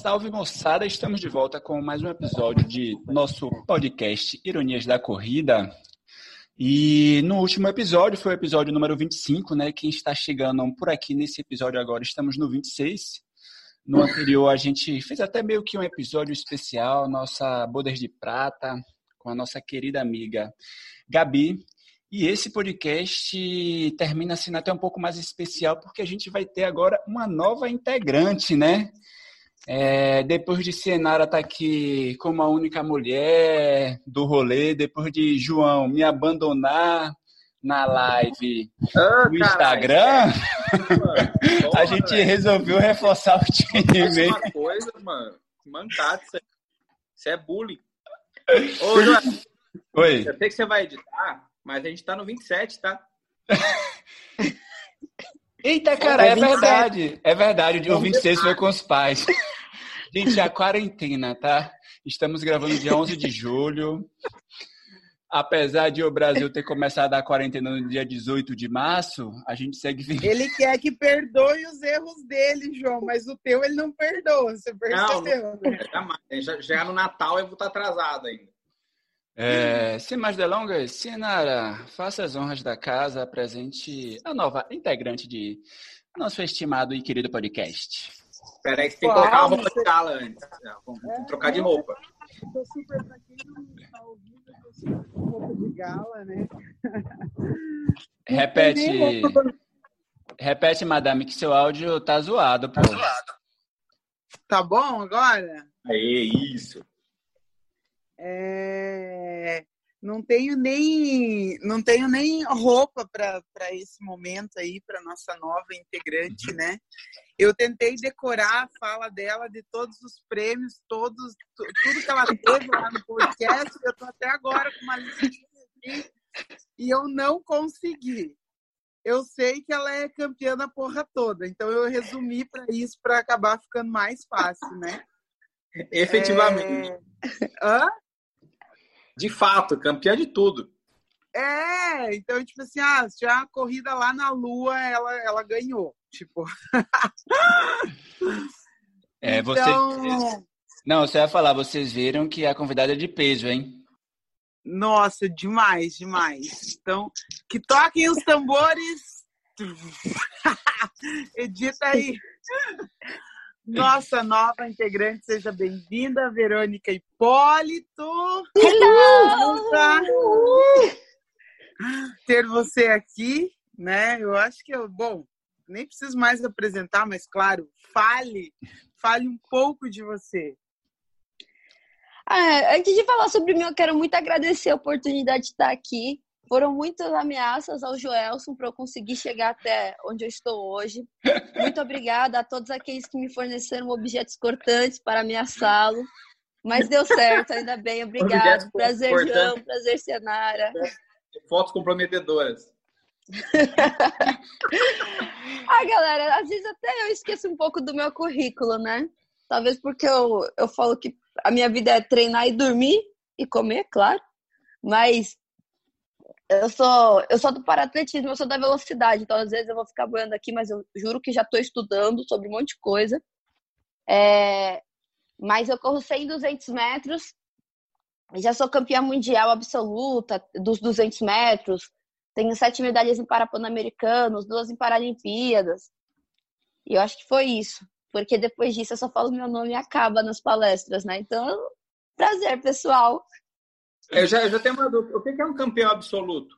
Salve moçada, estamos de volta com mais um episódio de nosso podcast Ironias da Corrida. E no último episódio, foi o episódio número 25, né? Quem está chegando por aqui nesse episódio agora, estamos no 26. No anterior, a gente fez até meio que um episódio especial, nossa Bodas de Prata, com a nossa querida amiga Gabi. E esse podcast termina sendo até um pouco mais especial, porque a gente vai ter agora uma nova integrante, né? É, depois de Senara tá aqui como a única mulher do rolê, depois de João me abandonar na live oh, no Instagram, a gente resolveu reforçar o time. Uma coisa, mano. Mancado, isso é bullying. Ô, João, Oi. Eu sei que você vai editar, mas a gente tá no 27, tá? Eita, cara, é, é verdade. É verdade. O 26 foi com os pais. Gente, a quarentena, tá? Estamos gravando dia 11 de julho. Apesar de o Brasil ter começado a quarentena no dia 18 de março, a gente segue vindo. Ele quer que perdoe os erros dele, João, mas o teu ele não perdoa, você percebeu? Não, não, já, já no Natal eu vou estar atrasado ainda. É, sem mais delongas, Sinara, faça as honras da casa, apresente a nova integrante de nosso estimado e querido podcast. Espera aí, você tem que colocar a roupa de gala antes. Vamos é, trocar de roupa. Tô super, pra quem não tá ouvindo, tô super com roupa de gala, né? Repete. Repete, madame, que seu áudio tá zoado, pô. Tá zoado. Tá bom agora? Aí, isso. É, não tenho nem não tenho nem roupa para esse momento aí para nossa nova integrante, uhum. né? Eu tentei decorar a fala dela de todos os prêmios, todos tudo que ela teve lá no podcast. Eu tô até agora com uma listinha aqui e eu não consegui. Eu sei que ela é campeã da porra toda, então eu resumi para isso para acabar ficando mais fácil, né? Efetivamente. É... Hã? De fato, campeã de tudo. É, então, tipo assim, ah, já a corrida lá na Lua, ela, ela ganhou. Tipo. é, você. Então... Não, você vai falar, vocês viram que a convidada é de peso, hein? Nossa, demais, demais. Então, que toquem os tambores. Edita aí. Nossa nova integrante, seja bem-vinda, Verônica Hipólito. Hello! Ter você aqui, né? Eu acho que eu, bom, nem preciso mais apresentar, mas claro, fale, fale um pouco de você. Ah, antes de falar sobre mim, eu quero muito agradecer a oportunidade de estar aqui. Foram muitas ameaças ao Joelson para eu conseguir chegar até onde eu estou hoje. Muito obrigada a todos aqueles que me forneceram objetos cortantes para ameaçá-lo. Mas deu certo, ainda bem, obrigado. Prazer. João, prazer, Senara. Fotos comprometedoras. ah, galera, às vezes até eu esqueço um pouco do meu currículo, né? Talvez porque eu, eu falo que a minha vida é treinar e dormir e comer, claro. Mas eu sou, eu sou do paratletismo, eu sou da velocidade, então às vezes eu vou ficar boiando aqui, mas eu juro que já estou estudando sobre um monte de coisa. É, mas eu corro 100 200 metros, já sou campeã mundial absoluta dos 200 metros, tenho sete medalhas em Parapan-Americanos, duas em Paralimpíadas. E eu acho que foi isso, porque depois disso eu só falo meu nome e acaba nas palestras, né? Então, prazer, pessoal. Eu já, eu já tenho uma dúvida. O que é um campeão absoluto?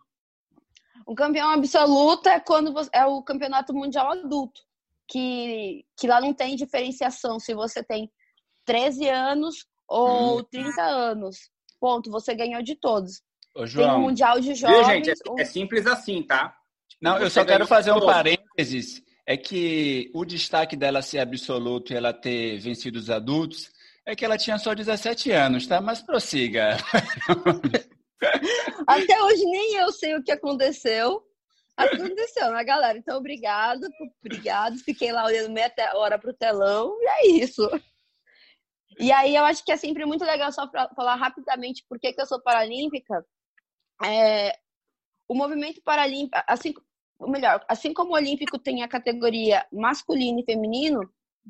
O campeão absoluto é quando você, é o campeonato mundial adulto, que, que lá não tem diferenciação se você tem 13 anos ou hum. 30 anos. Ponto, você ganhou de todos. Ô, João, tem o mundial de jovens. Viu, gente? É, é simples assim, tá? Não, eu só quero fazer um parênteses. É que o destaque dela ser absoluto e ela ter vencido os adultos é que ela tinha só 17 anos, tá? Mas prossiga. Até hoje nem eu sei o que aconteceu. Aconteceu, né, galera? Então, obrigado, obrigado. Fiquei lá olhando meia hora pro telão e é isso. E aí, eu acho que é sempre muito legal, só para falar rapidamente por que, que eu sou paralímpica. É, o movimento paralímpico, assim, ou melhor, assim como o olímpico tem a categoria masculino e feminino,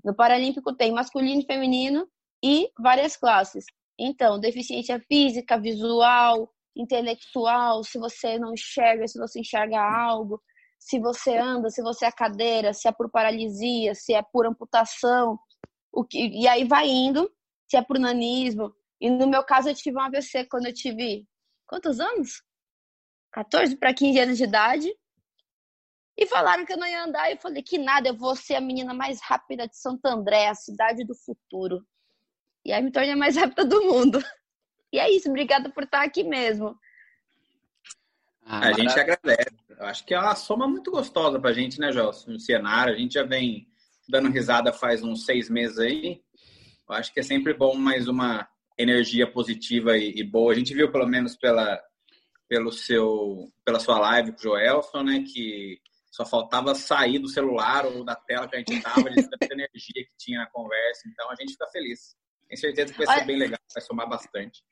No Paralímpico tem masculino e feminino e várias classes. Então, deficiência física, visual, intelectual, se você não enxerga, se você enxerga algo, se você anda, se você é cadeira, se é por paralisia, se é por amputação, o que, e aí vai indo, se é por nanismo. E no meu caso, eu tive um AVC quando eu tive quantos anos? 14 para 15 anos de idade. E falaram que eu não ia andar. E eu falei que nada, eu vou ser a menina mais rápida de Santo André, a cidade do futuro. E aí me tornei a mais rápida do mundo. E é isso, obrigada por estar aqui mesmo. Ah, a gente agradece. Eu acho que é uma soma muito gostosa pra gente, né, Gelson? No cenário, a gente já vem dando risada faz uns seis meses aí. Eu acho que é sempre bom mais uma energia positiva e, e boa. A gente viu, pelo menos, pela, pelo seu, pela sua live com o Joelson, né, que só faltava sair do celular ou da tela que a gente tava, de tanta energia que tinha na conversa. Então, a gente fica feliz. Tenho certeza que vai ser bem legal, vai somar bastante.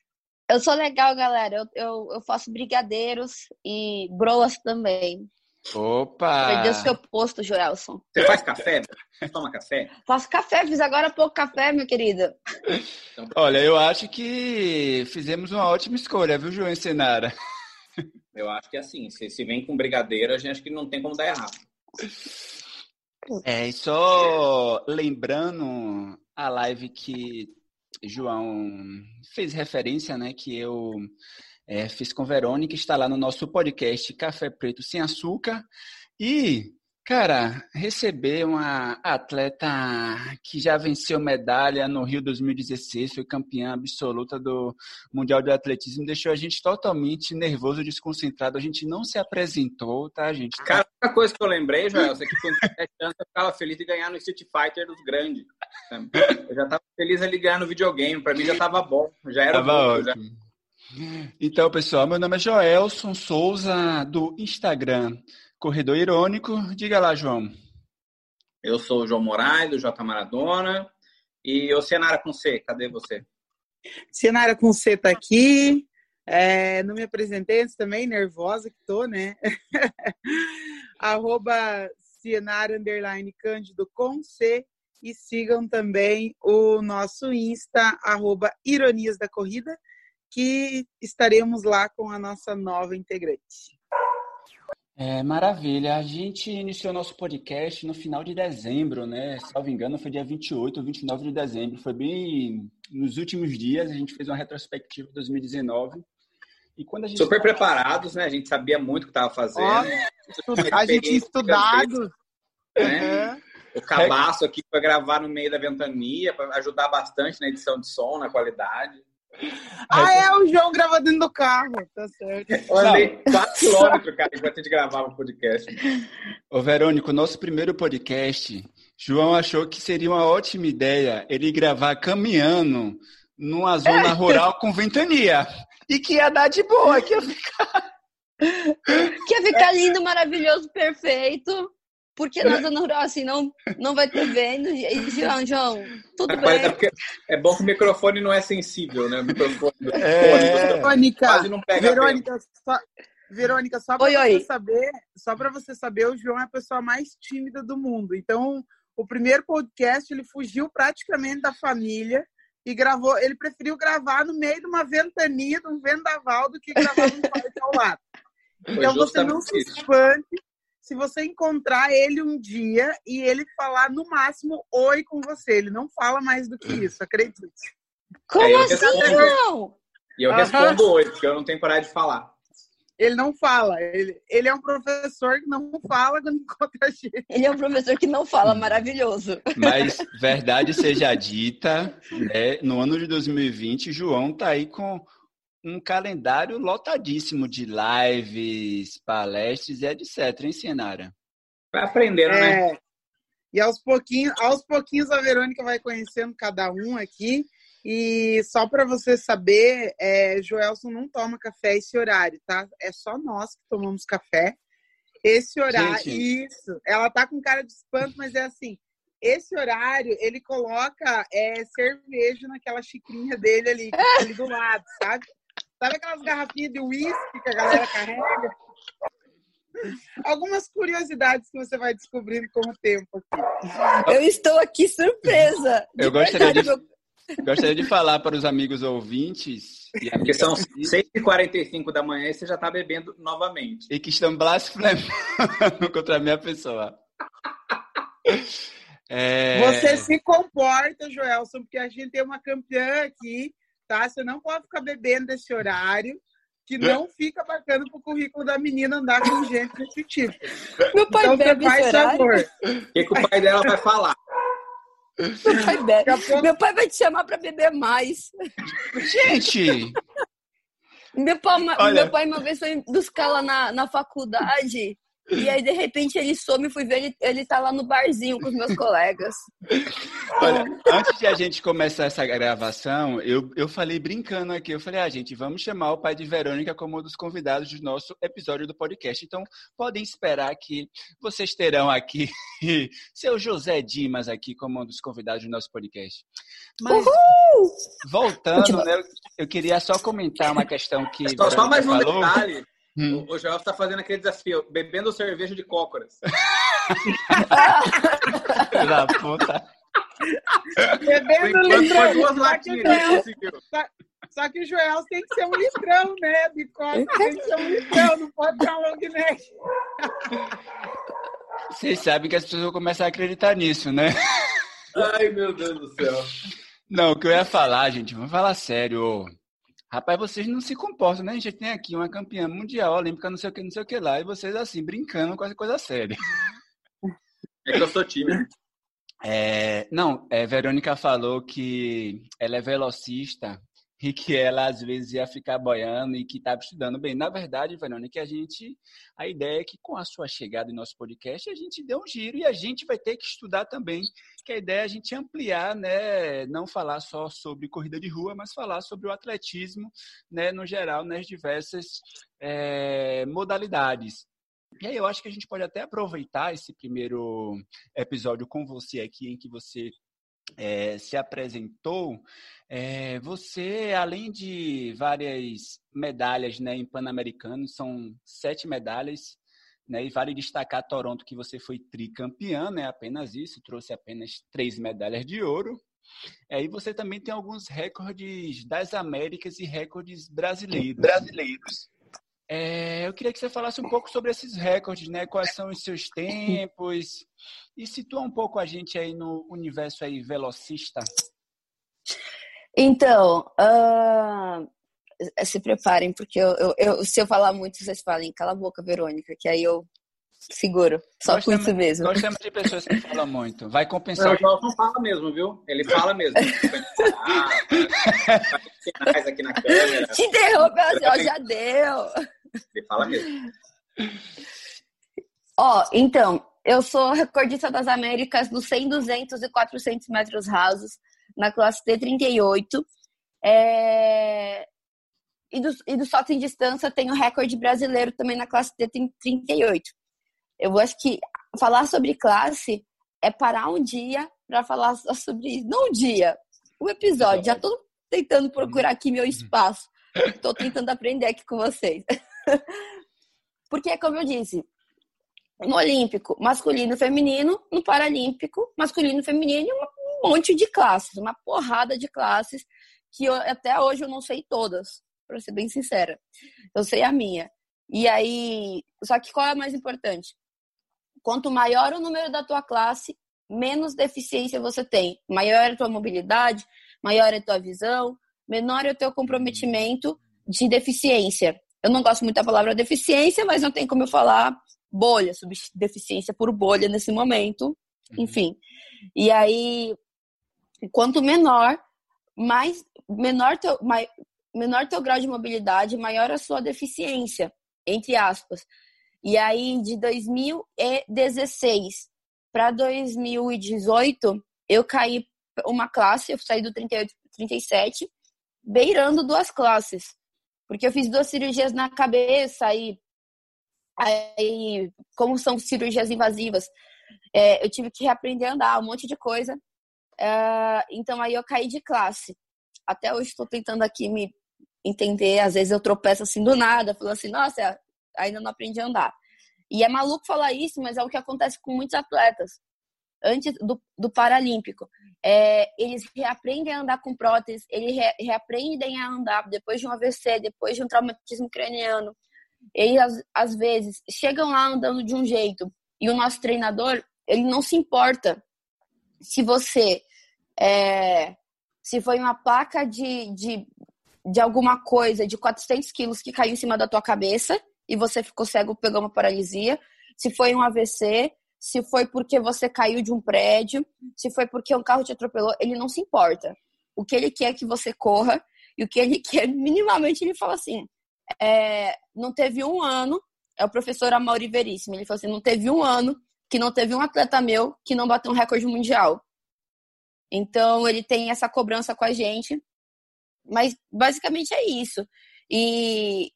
Eu sou legal, galera. Eu, eu, eu faço brigadeiros e broas também. Opa! Meu Deus, que eu posto, Joelson. Você faz café? Você toma café? Faço café, fiz agora pouco café, meu querido. Então, Olha, eu acho que fizemos uma ótima escolha, viu, João Senara? Eu acho que é assim, se, se vem com brigadeiro, a gente acha que não tem como dar errado. É, e só lembrando a live que João fez referência, né, que eu é, fiz com Verônica, está lá no nosso podcast Café Preto Sem Açúcar. E, cara, receber uma atleta que já venceu medalha no Rio 2016, foi campeã absoluta do Mundial de Atletismo, deixou a gente totalmente nervoso, desconcentrado. A gente não se apresentou, tá, gente? Cara, a única coisa que eu lembrei, Joel, é que com 17 anos eu ficava feliz de ganhar no Street Fighter dos grandes. Eu já estava feliz ali ganhar no videogame, para mim já estava bom, já era tava bom. Já. Então, pessoal, meu nome é Joelson Souza, do Instagram Corredor Irônico. Diga lá, João. Eu sou o João Moraes, do J Maradona. E o Senara com C, cadê você? Senara com C tá aqui. É, não me apresentei antes também, nervosa que tô, né? Arroba Cienara Underline Cândido com C. E sigam também o nosso Insta, arroba Ironias da Corrida, que estaremos lá com a nossa nova integrante. É, maravilha. A gente iniciou nosso podcast no final de dezembro, né? Salvo engano, foi dia 28 ou 29 de dezembro. Foi bem nos últimos dias. A gente fez uma retrospectiva de 2019. E quando a gente Super preparados, né? A gente sabia muito o que estava fazendo. Ó, a gente tinha estudado. Né? Uhum. O cabaço aqui para gravar no meio da ventania, para ajudar bastante na edição de som, na qualidade. Ah, é o João gravando dentro do carro, tá certo. Eu andei 4 quilômetros, cara, enquanto a gente gravava o podcast. Ô, Verônico, nosso primeiro podcast, João achou que seria uma ótima ideia ele gravar caminhando numa zona é. rural com ventania. E que ia dar de boa, que ia ficar. Que ia ficar lindo, maravilhoso, perfeito. Porque zona rural, assim, não, não vai ter vendo. E, João, João, tudo bem. É bom que o microfone não é sensível, né? O microfone é... Verônica, quase não pega Verônica, só, Verônica, só para você oi. saber, só para você saber, o João é a pessoa mais tímida do mundo. Então, o primeiro podcast, ele fugiu praticamente da família e gravou, ele preferiu gravar no meio de uma ventania, de um vendaval, do que gravar no parque ao lado. Então, você não se espante se você encontrar ele um dia e ele falar no máximo oi com você. Ele não fala mais do que isso, acredite. Como é, assim, não? E eu respondo oi, porque eu não tenho coragem de falar. Ele não fala. Ele, ele é um professor que não fala quando encontra a gente. Ele é um professor que não fala, maravilhoso. Mas, verdade seja dita, né, no ano de 2020, João tá aí com um calendário lotadíssimo de lives, palestras e etc, hein, Senara? Vai aprendendo, né? é, né? E aos pouquinhos, aos pouquinhos a Verônica vai conhecendo cada um aqui. E só para você saber, é, Joelson não toma café esse horário, tá? É só nós que tomamos café. Esse horário, Gente. isso. Ela tá com cara de espanto, mas é assim. Esse horário, ele coloca é, cerveja naquela xicrinha dele ali, ali do lado, sabe? Sabe aquelas garrafinhas de uísque que a galera carrega? algumas curiosidades que você vai descobrindo com o tempo aqui. Eu estou aqui surpresa. Eu gostaria de, gostaria de falar para os amigos ouvintes. E Porque são 6h45 da manhã e você já está bebendo novamente. E que estão blasfemando contra a minha pessoa. É... Você se comporta, Joelson, porque a gente tem uma campeã aqui, tá? Você não pode ficar bebendo desse horário, que não fica bacana pro currículo da menina andar com gente desse tipo. Meu pai então, bebe faz favor. O que, que o pai dela vai falar? Meu pai, bebe. Meu pai vai te chamar para beber mais. Gente! Meu pai, Olha... meu pai uma vez foi buscar lá na, na faculdade e aí, de repente, ele some e fui ver, ele, ele tá lá no barzinho com os meus colegas. Olha, antes de a gente começar essa gravação, eu, eu falei brincando aqui, eu falei, ah, gente, vamos chamar o pai de Verônica como um dos convidados do nosso episódio do podcast. Então, podem esperar que vocês terão aqui seu José Dimas aqui como um dos convidados do nosso podcast. Mas, Uhul! voltando, né, eu queria só comentar uma questão que. Só, só mais um falou. detalhe. Hum. O, Joel está fazendo aquele desafio, bebendo cerveja de cócoras. da puta. Bebendo litrão. Duas latinhas, só, só que o Joel tem que ser um litrão, né? De cócoras tem que ser um litrão, não pode ser um long neck. Vocês sabem que as pessoas vão começar a acreditar nisso, né? Ai, meu Deus do céu. Não, o que eu ia falar, gente, vamos falar sério. Rapaz, vocês não se comportam, né? A gente tem aqui uma campeã mundial, olímpica, não sei o que, não sei o que lá, e vocês assim, brincando com essa coisa séria. É que eu sou tímido. É, não, é, Verônica falou que ela é velocista e que ela às vezes ia ficar boiando e que estava estudando bem. Na verdade, Verônica, a gente, a ideia é que com a sua chegada em nosso podcast, a gente dê um giro e a gente vai ter que estudar também. Que a ideia é a gente ampliar, né, não falar só sobre corrida de rua, mas falar sobre o atletismo, né, no geral, nas diversas é, modalidades. E aí eu acho que a gente pode até aproveitar esse primeiro episódio com você aqui, em que você é, se apresentou, é, você, além de várias medalhas né, em Pan-Americano, são sete medalhas, né, e vale destacar Toronto que você foi tricampeã, né, apenas isso, trouxe apenas três medalhas de ouro. É, e você também tem alguns recordes das Américas e recordes brasileiros. brasileiros. É, eu queria que você falasse um pouco sobre esses recordes, né? Quais são os seus tempos e situa um pouco a gente aí no universo aí velocista. Então, uh, se preparem, porque eu, eu, eu, se eu falar muito, vocês falem, cala a boca, Verônica, que aí eu seguro. Só por isso mesmo. Nós temos de pessoas que falam muito. Vai compensar. Não, o João não fala mesmo, viu? Ele fala mesmo. sinais aqui na câmera. Te interrompe, assim, já deu. Ele fala mesmo. Ó, então, eu sou recordista das Américas nos 100, 200 e 400 metros rasos, na classe T38. É... E, do, e do salto em distância, tenho recorde brasileiro também na classe T38. Eu acho que falar sobre classe é parar um dia para falar sobre isso. Não um dia, um episódio. Já estou tentando procurar aqui meu espaço. Estou tentando aprender aqui com vocês. Porque, como eu disse, no Olímpico, masculino, feminino, no Paralímpico, masculino, feminino, um monte de classes, uma porrada de classes que eu, até hoje eu não sei todas, para ser bem sincera. Eu sei a minha. E aí, só que qual é a mais importante? Quanto maior o número da tua classe, menos deficiência você tem. Maior é a tua mobilidade, maior é a tua visão, menor é o teu comprometimento de deficiência. Eu não gosto muito da palavra deficiência, mas não tem como eu falar bolha, deficiência por bolha nesse momento. Uhum. Enfim. E aí, quanto menor, mais menor teu, menor teu grau de mobilidade, maior a sua deficiência, entre aspas. E aí, de 2016 para 2018, eu caí uma classe, eu saí do 38 para 37, beirando duas classes. Porque eu fiz duas cirurgias na cabeça e aí, como são cirurgias invasivas, é, eu tive que reaprender a andar, um monte de coisa. É, então aí eu caí de classe. Até hoje estou tentando aqui me entender. Às vezes eu tropeço assim do nada, falo assim, nossa, ainda não aprendi a andar. E é maluco falar isso, mas é o que acontece com muitos atletas. Antes do, do Paralímpico, é, eles reaprendem a andar com prótese, eles re, reaprendem a andar depois de um AVC, depois de um traumatismo craniano. Eles, às, vezes, chegam lá andando de um jeito e o nosso treinador, ele não se importa se você é, se foi uma placa de, de, de alguma coisa de 400 quilos que caiu em cima da tua cabeça e você ficou cego, pegou uma paralisia, se foi um AVC, se foi porque você caiu de um prédio, se foi porque um carro te atropelou, ele não se importa. O que ele quer é que você corra e o que ele quer, minimamente, ele fala assim: é, não teve um ano, é o professor Amaury Veríssimo, ele falou assim: não teve um ano que não teve um atleta meu que não bateu um recorde mundial. Então, ele tem essa cobrança com a gente. Mas, basicamente, é isso. E,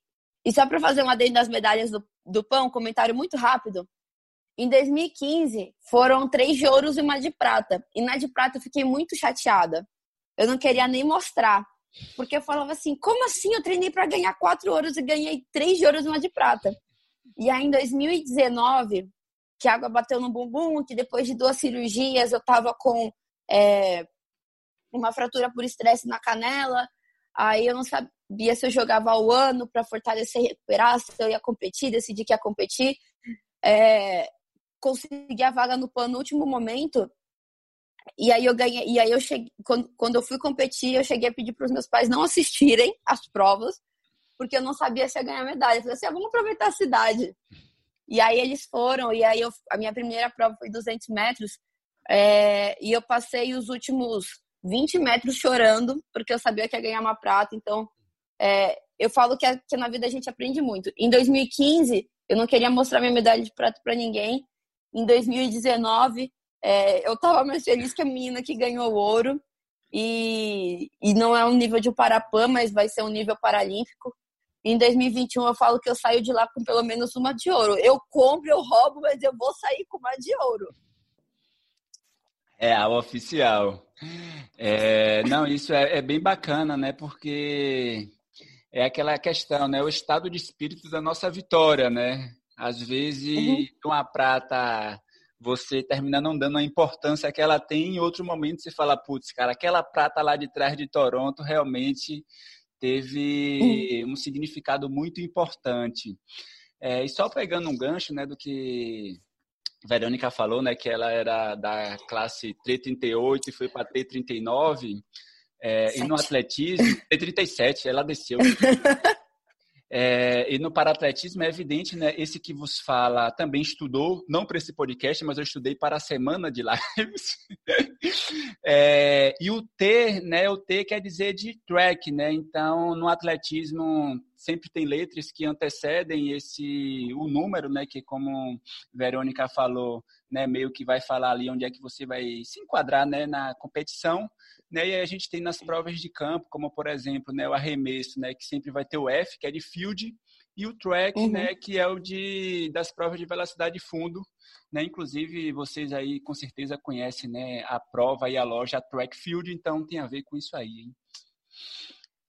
e só para fazer uma adendo das medalhas do, do pão, um comentário muito rápido. Em 2015, foram três de ouros e uma de prata. E na de prata eu fiquei muito chateada. Eu não queria nem mostrar. Porque eu falava assim, como assim eu treinei para ganhar quatro ouros e ganhei três de ouros e uma de prata? E aí, em 2019, que a água bateu no bumbum, que depois de duas cirurgias eu tava com é, uma fratura por estresse na canela. Aí eu não sabia se eu jogava o ano para fortalecer e recuperar, se eu ia competir, decidi que ia competir. É, consegui a vaga no PAN no último momento. E aí eu ganhei, e aí eu cheguei, quando, quando eu fui competir, eu cheguei a pedir para os meus pais não assistirem as provas, porque eu não sabia se ia ganhar medalha. Eu falei assim, ah, vamos aproveitar a cidade. E aí eles foram, e aí eu, a minha primeira prova foi 200 metros, é, e eu passei os últimos 20 metros chorando, porque eu sabia que ia ganhar uma prata. Então, é, eu falo que, que, na vida a gente aprende muito. Em 2015, eu não queria mostrar minha medalha de prata para ninguém. Em 2019, é, eu estava mais feliz que a menina que ganhou o ouro. E, e não é um nível de Parapan, mas vai ser um nível paralímpico. Em 2021 eu falo que eu saio de lá com pelo menos uma de ouro. Eu compro, eu roubo, mas eu vou sair com uma de ouro. É, a oficial. É, não, isso é, é, bem bacana, né? Porque é aquela questão, né? O estado de espírito da nossa vitória, né? Às vezes, uhum. uma prata você termina não dando a importância que ela tem, em outro momento você fala, putz, cara, aquela prata lá de trás de Toronto realmente teve uhum. um significado muito importante. É, e só pegando um gancho né, do que Verônica falou, né, que ela era da classe T38 e foi para T39, é, e no atletismo, T37, ela desceu. É, e no paratletismo é evidente, né? Esse que vos fala também estudou, não para esse podcast, mas eu estudei para a semana de lives. é, e o T, né? O T quer dizer de track, né? Então, no atletismo sempre tem letras que antecedem esse o número, né? Que como Verônica falou, né? Meio que vai falar ali onde é que você vai se enquadrar, né? Na competição. Né? E a gente tem nas provas de campo, como por exemplo, né, o arremesso, né, que sempre vai ter o F, que é de field, e o track, uhum. né, que é o de das provas de velocidade fundo, né? Inclusive vocês aí com certeza conhecem, né, a prova e a loja Track Field, então tem a ver com isso aí. Hein?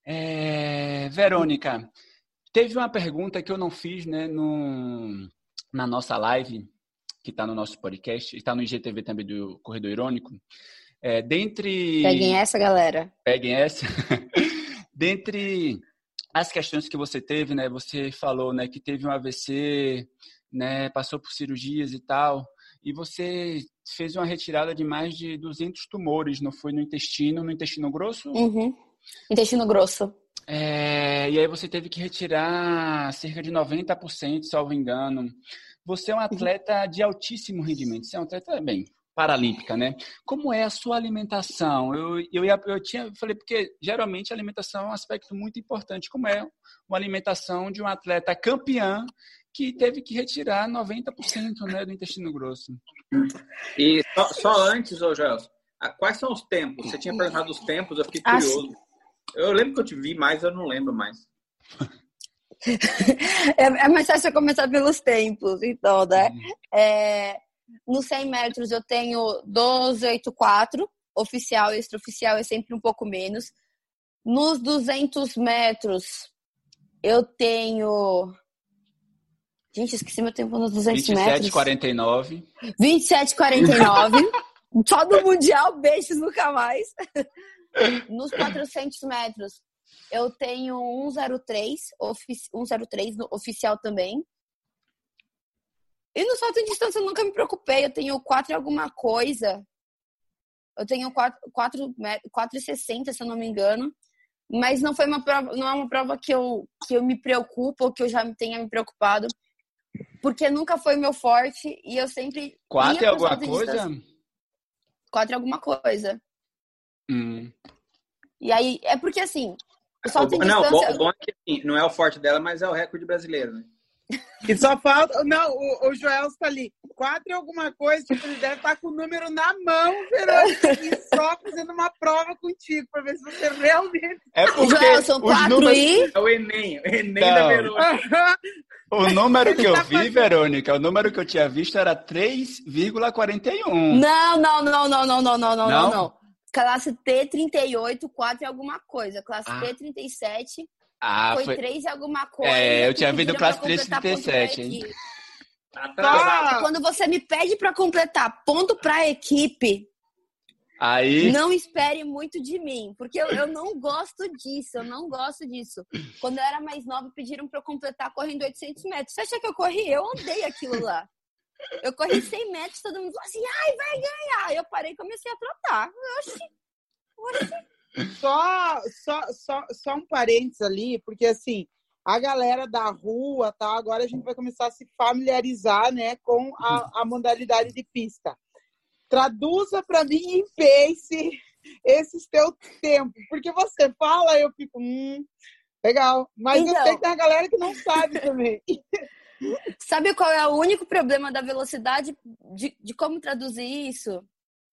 É, Verônica, teve uma pergunta que eu não fiz, né, no, na nossa live que está no nosso podcast, está no IGTV também do Corredor Irônico, é, dentre. Peguem essa, galera. Peguem essa. dentre as questões que você teve, né? Você falou, né, que teve um AVC, né? Passou por cirurgias e tal. E você fez uma retirada de mais de 200 tumores, não foi no intestino, no intestino grosso? Uhum. Intestino grosso. É, e aí você teve que retirar cerca de 90%, salvo engano. Você é um uhum. atleta de altíssimo rendimento. Você é um atleta, bem, paralímpica, né? Como é a sua alimentação? Eu, eu, ia, eu tinha, falei, porque geralmente a alimentação é um aspecto muito importante, como é uma alimentação de um atleta campeã que teve que retirar 90% né, do intestino grosso. E só, só antes, ô Gelson, quais são os tempos? Você tinha perguntado os tempos, eu fiquei ah, curioso. eu lembro que eu te vi mais, eu não lembro mais. é, é mais fácil começar pelos tempos, então, né? Uhum. É, nos 100 metros eu tenho 12,84, oficial e extraoficial é sempre um pouco menos. Nos 200 metros eu tenho Gente, esqueci meu tempo nos 200 metros. 27,49. 27,49. Só do Mundial, beijos nunca mais. Nos 400 metros, eu tenho 1,03, ofici 1,03 no oficial também. E no salto em distância eu nunca me preocupei. Eu tenho 4 e alguma coisa. Eu tenho 4,60, se eu não me engano. Mas não foi uma prova, não é uma prova que eu, que eu me preocupo ou que eu já tenha me preocupado. Porque nunca foi meu forte e eu sempre. 4 e alguma coisa? 4 e alguma coisa. Hum. E aí, é porque assim. O salto em não, distância... o bom é que assim, não é o forte dela, mas é o recorde brasileiro, né? E só falta. Não, o, o Joel está ali. Quatro e alguma coisa, tipo, ele deve estar com o número na mão, Verônica, e só fazendo uma prova contigo, para ver se você realmente. É porque Joel, são quatro números... e. É o Enem, o Enem não. da Verônica. O número que eu vi, Verônica, o número que eu tinha visto era 3,41. Não, não, não, não, não, não, não, não, não, não. Classe T38, 4 e alguma coisa. Classe ah. T37, ah, foi, foi 3 e alguma coisa. É, eu tinha visto classe 337, hein? Quando você me pede para completar ponto para equipe, Aí... Não espere muito de mim, porque eu, eu, não gosto disso, eu não gosto disso. Quando eu era mais nova, pediram para eu completar correndo 800 metros. Você acha que eu corri? Eu andei aquilo lá. Eu corri 100 metros, todo mundo falou assim, ai, vai ganhar. Eu parei e comecei a trotar. Oxi, oxi. Só, só, só, só um parênteses ali, porque assim, a galera da rua, tá? Agora a gente vai começar a se familiarizar, né, com a, a modalidade de pista. Traduza para mim em pace esses teus tempos, porque você fala, eu fico, hum, legal. Mas então, eu sei que tem a galera que não sabe também. Sabe qual é o único problema da velocidade de, de como traduzir isso?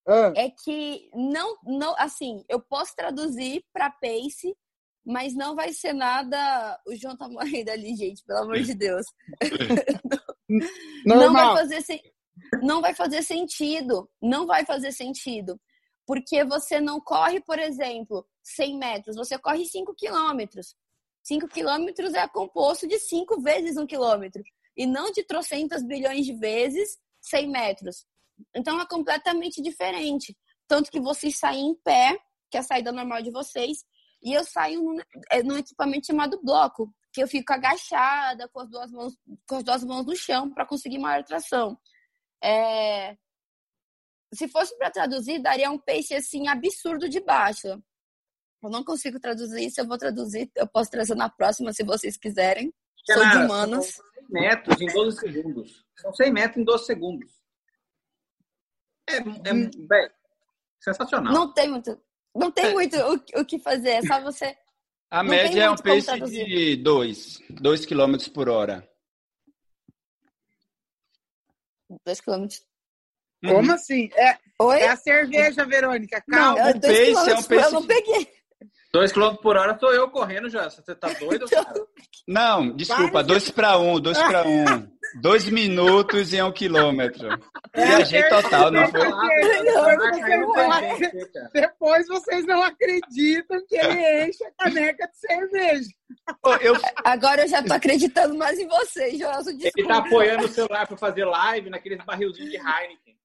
Ah. É que não, não, assim, eu posso traduzir para pace, mas não vai ser nada. O João tá morrendo ali, gente, pelo amor de Deus. não, não vai fazer não vai fazer sentido. Não vai fazer sentido. Porque você não corre, por exemplo, 100 metros, você corre 5 quilômetros. 5 quilômetros é composto de 5 vezes um quilômetro. E não de trocentas bilhões de vezes 100 metros. Então é completamente diferente. Tanto que vocês saem em pé, que é a saída normal de vocês, e eu saio num, é, num equipamento chamado bloco, que eu fico agachada com as duas mãos, com as duas mãos no chão para conseguir maior tração. É... Se fosse para traduzir, daria um pace assim absurdo de baixo. Eu não consigo traduzir isso, eu vou traduzir, eu posso trazer na próxima se vocês quiserem. Sou de humanas. São 100 metros em 12 segundos. São 100 metros em 12 segundos. É, é hum. bem, sensacional. Não tem muito, não tem é. muito o, o que fazer, é só você. A não média é um pace de 2, 2 km por hora. 2 km. Como uhum. assim? É, Oi? é a cerveja, Verônica. Calma. Não, o pace é um pace. Eu não peguei. 2 km por hora tô eu correndo já. Você tá doido? Cara? Não, desculpa. 2 para 1, 2 para 1. Dois minutos em um quilômetro. É, Viajei total, não foi? Depois vocês não acreditam que ele enche a caneca de cerveja. Pô, eu... Agora eu já tô acreditando mais em vocês, Joelson. Ele tá apoiando o celular para fazer live naqueles barrilzinhos de Heineken.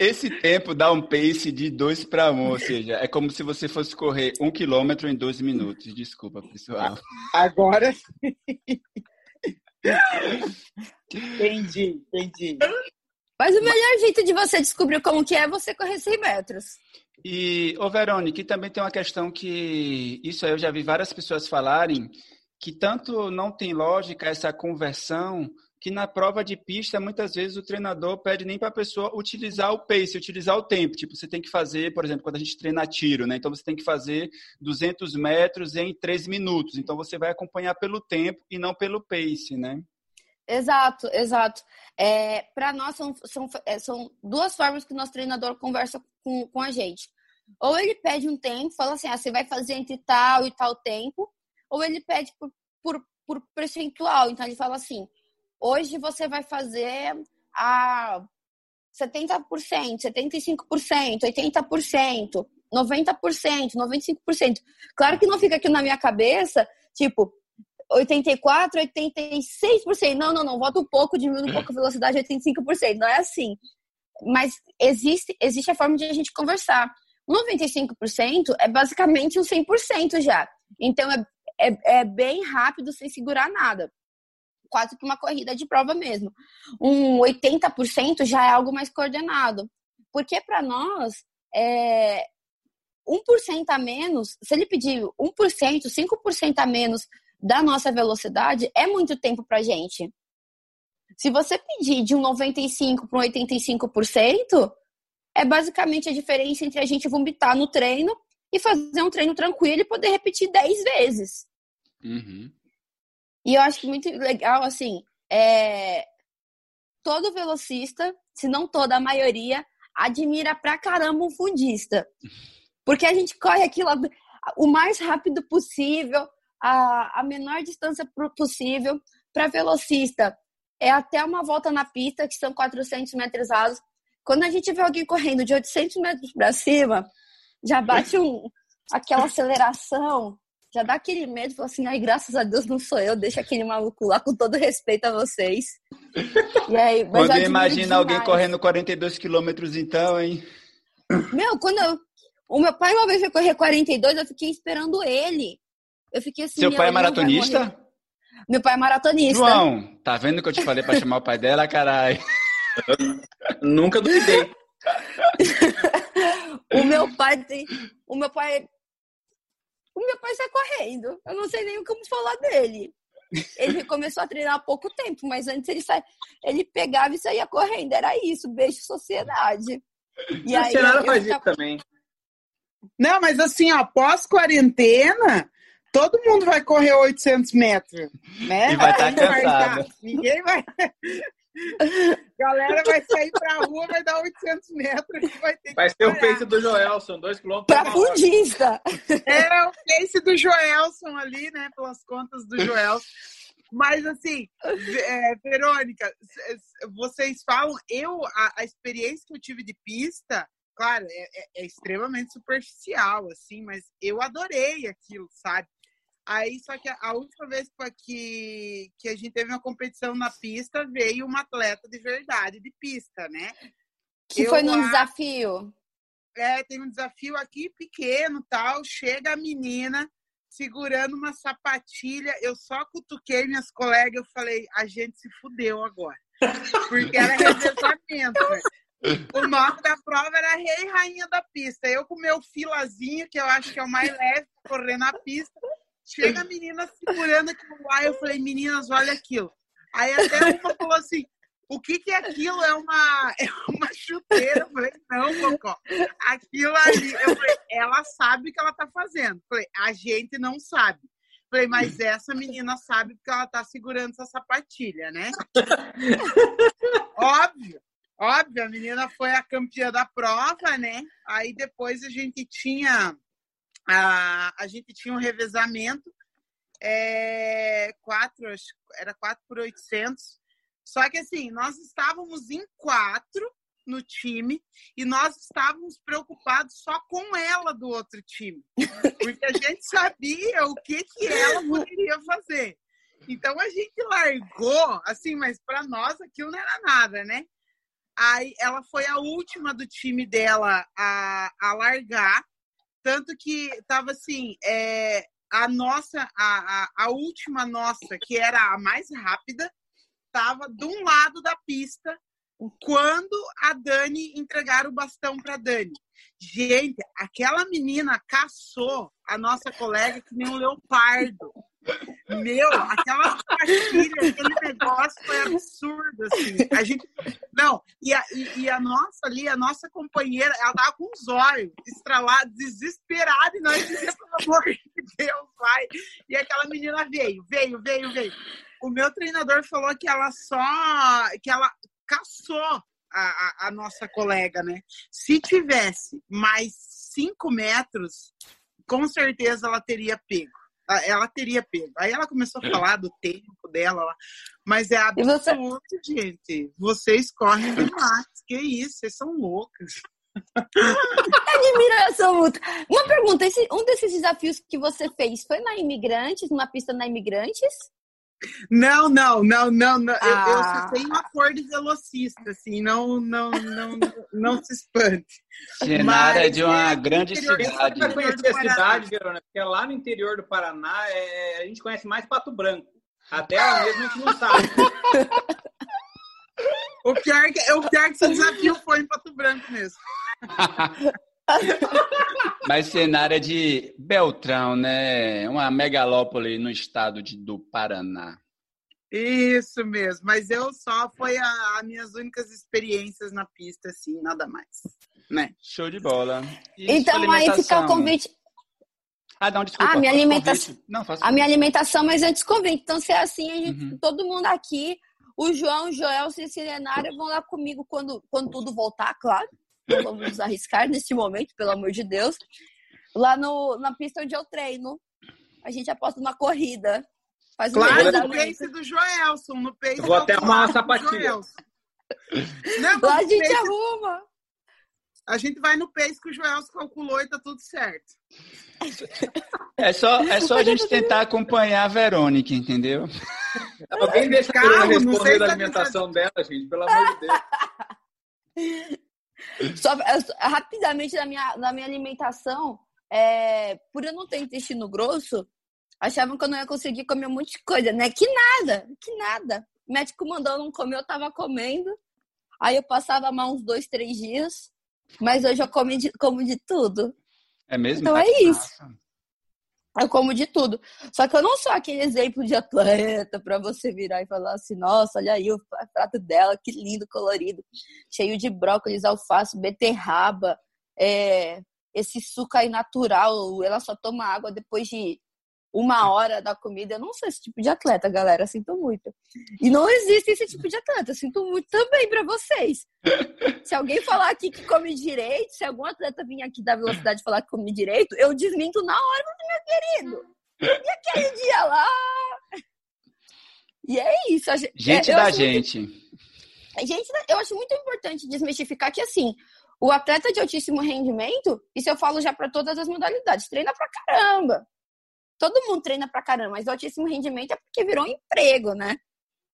Esse tempo dá um pace de 2 para 1, ou seja, é como se você fosse correr um quilômetro em 12 minutos. Desculpa, pessoal. Agora entendi, entendi. Mas o melhor jeito de você descobrir como que é você correr 100 metros. E, ô Verônica, também tem uma questão que isso aí eu já vi várias pessoas falarem, que tanto não tem lógica essa conversão que na prova de pista, muitas vezes o treinador pede nem para a pessoa utilizar o pace, utilizar o tempo. Tipo, você tem que fazer, por exemplo, quando a gente treina tiro, né? Então você tem que fazer 200 metros em 3 minutos. Então você vai acompanhar pelo tempo e não pelo pace, né? Exato, exato. É, para nós são, são, é, são duas formas que o nosso treinador conversa com, com a gente. Ou ele pede um tempo, fala assim, ah, você vai fazer entre tal e tal tempo, ou ele pede por, por, por percentual. Então ele fala assim, Hoje você vai fazer a 70%, 75%, 80%, 90%, 95%. Claro que não fica aqui na minha cabeça, tipo, 84, 86%. Não, não, não, volta um pouco, diminui um pouco a velocidade, 85%. Não é assim. Mas existe, existe a forma de a gente conversar. 95% é basicamente um 100% já. Então, é, é, é bem rápido sem segurar nada. Quase que uma corrida de prova mesmo. Um 80% já é algo mais coordenado. Porque para nós, é, 1% a menos, se ele pedir 1%, 5% a menos da nossa velocidade, é muito tempo para gente. Se você pedir de um 95% para um 85%, é basicamente a diferença entre a gente vomitar no treino e fazer um treino tranquilo e poder repetir 10 vezes. Uhum. E eu acho que muito legal, assim, é... todo velocista, se não toda a maioria, admira pra caramba um fundista. Porque a gente corre aquilo o mais rápido possível, a, a menor distância possível. Para velocista, é até uma volta na pista, que são 400 metros rasos. Quando a gente vê alguém correndo de 800 metros para cima, já bate um, aquela aceleração, já dá aquele medo, fala assim, ai, graças a Deus não sou eu, deixa aquele maluco lá, com todo respeito a vocês. E aí, quando eu imagino alguém correndo 42 quilômetros então, hein? Meu, quando eu, o meu pai uma vez foi correr 42, eu fiquei esperando ele. Eu fiquei assim... Seu pai é maratonista? Meu pai é maratonista. João, tá vendo que eu te falei pra chamar o pai dela, caralho? Nunca duvidei. o meu pai tem. O meu pai. O meu pai sai correndo. Eu não sei nem como falar dele. Ele começou a treinar há pouco tempo, mas antes ele sai, ele pegava e saía correndo. Era isso, beijo sociedade. E aí, sociedade faz isso também. Não, mas assim, ó, pós-quarentena, todo mundo vai correr 800 metros, né? E vai estar tá cansado. Ninguém vai... Galera vai sair pra rua, vai dar 800 metros. Vai, ter vai ser o pace do Joelson, 2 km. Pra fundista. É o pace do Joelson ali, né? Pelas contas do Joelson. Mas assim, é, Verônica, vocês falam, eu, a, a, experiência que eu tive de pista, claro, é, é, é extremamente superficial, assim, mas eu adorei aquilo, sabe? Aí, só que a última vez que, que a gente teve uma competição na pista, veio uma atleta de verdade de pista, né? Que eu, foi num desafio. É, tem um desafio aqui pequeno, tal. Chega a menina segurando uma sapatilha. Eu só cutuquei minhas colegas, eu falei, a gente se fudeu agora. Porque era revezamento. O nome da prova era Rei e Rainha da Pista. Eu com meu filazinho, que eu acho que é o mais leve, correr na pista. Chega a menina segurando aquilo lá. Eu falei, meninas, olha aquilo. Aí até uma falou assim: o que, que é aquilo? É uma, é uma chuteira. Eu falei, não, Cocó. Aquilo ali. Eu falei, ela sabe o que ela tá fazendo. Eu falei, a gente não sabe. Eu falei, mas essa menina sabe porque ela tá segurando essa sapatilha, né? óbvio, óbvio, a menina foi a campeã da prova, né? Aí depois a gente tinha a, a gente tinha um revezamento, é, quatro, era 4 por 800. Só que assim, nós estávamos em quatro no time e nós estávamos preocupados só com ela do outro time, porque a gente sabia o que, que ela poderia fazer. Então a gente largou, assim, mas para nós aquilo não era nada, né? Aí ela foi a última do time dela a, a largar tanto que tava assim, é, a nossa, a, a, a última nossa, que era a mais rápida, tava de um lado da pista quando a Dani entregar o bastão para Dani. Gente, aquela menina caçou a nossa colega que nem um leopardo. Meu, aquela pastilha, aquele negócio foi absurdo, assim. A gente. Não, e a, e, e a nossa ali, a nossa companheira, ela tava com os olhos estralados, desesperada, e nós dizíamos, pelo amor de Deus, vai. E aquela menina veio, veio, veio, veio. O meu treinador falou que ela só. que ela caçou a, a, a nossa colega, né? Se tivesse mais cinco metros, com certeza ela teria pego ela teria pego. Aí ela começou a é. falar do tempo dela lá. Mas é absurdo, você... gente. Vocês correm demais. Que isso, vocês são loucas. Admiração mútua. Uma pergunta: esse, um desses desafios que você fez foi na Imigrantes, numa pista na Imigrantes? Não, não, não, não, não. Ah. Eu, eu, só ah. tenho uma cor de velocista, assim, não, não, não, não se espante. Senara é de uma é grande cidade. Você vai conhecer a cidade, Verona, porque lá no interior do Paraná é, a gente conhece mais Pato Branco. Até ela mesmo a gente não sabe. o, pior é que, o pior é que esse desafio foi em Pato Branco mesmo. Mas cenário é de Beltrão, né? Uma megalópole no estado de, do Paraná. Isso mesmo, mas eu só foi as minhas únicas experiências na pista, assim, nada mais, né? Show de bola. E então aí fica o convite. Ah, não, desculpa. A minha alimentação. Não, faço a minha alimentação, mas antes convite. Então, se é assim, a gente, uhum. todo mundo aqui, o João, o Joel, o Cecilianário vão lá comigo quando, quando tudo voltar, claro não vamos nos arriscar neste momento, pelo amor de Deus. Lá no, na pista onde eu treino, a gente aposta uma corrida. Faz claro, no pace do Joelson, no pace eu Vou até arrumar uma sapatilha. Não, Lá a gente pace... arruma. A gente vai no pace que o Joelson calculou e tá tudo certo. É só, é só a gente tentar acompanhar a Verônica, entendeu? Alguém deixa a responder da alimentação dela, gente, pelo amor de Deus. Só, rapidamente na minha, na minha alimentação, é, por eu não ter intestino grosso, achavam que eu não ia conseguir comer um monte de coisa, né? Que nada, que nada. O médico mandou não comer, eu tava comendo. Aí eu passava mal uns dois, três dias. Mas hoje eu como de, como de tudo. É mesmo? Então é isso. Eu como de tudo. Só que eu não sou aquele exemplo de atleta para você virar e falar assim: nossa, olha aí o prato dela, que lindo, colorido, cheio de brócolis, alface, beterraba, é, esse suco aí natural. Ela só toma água depois de uma hora da comida. Eu não sou esse tipo de atleta, galera. Sinto muito. E não existe esse tipo de atleta. Sinto muito também para vocês. Se alguém falar aqui que come direito, se algum atleta vir aqui da velocidade falar que come direito, eu desminto na hora, meu querido. E aquele dia lá? E é isso. Gente é, da gente. Muito... Gente, eu acho muito importante desmistificar que, assim, o atleta de altíssimo rendimento, isso eu falo já para todas as modalidades, treina pra caramba. Todo mundo treina pra caramba, mas o altíssimo rendimento é porque virou um emprego, né?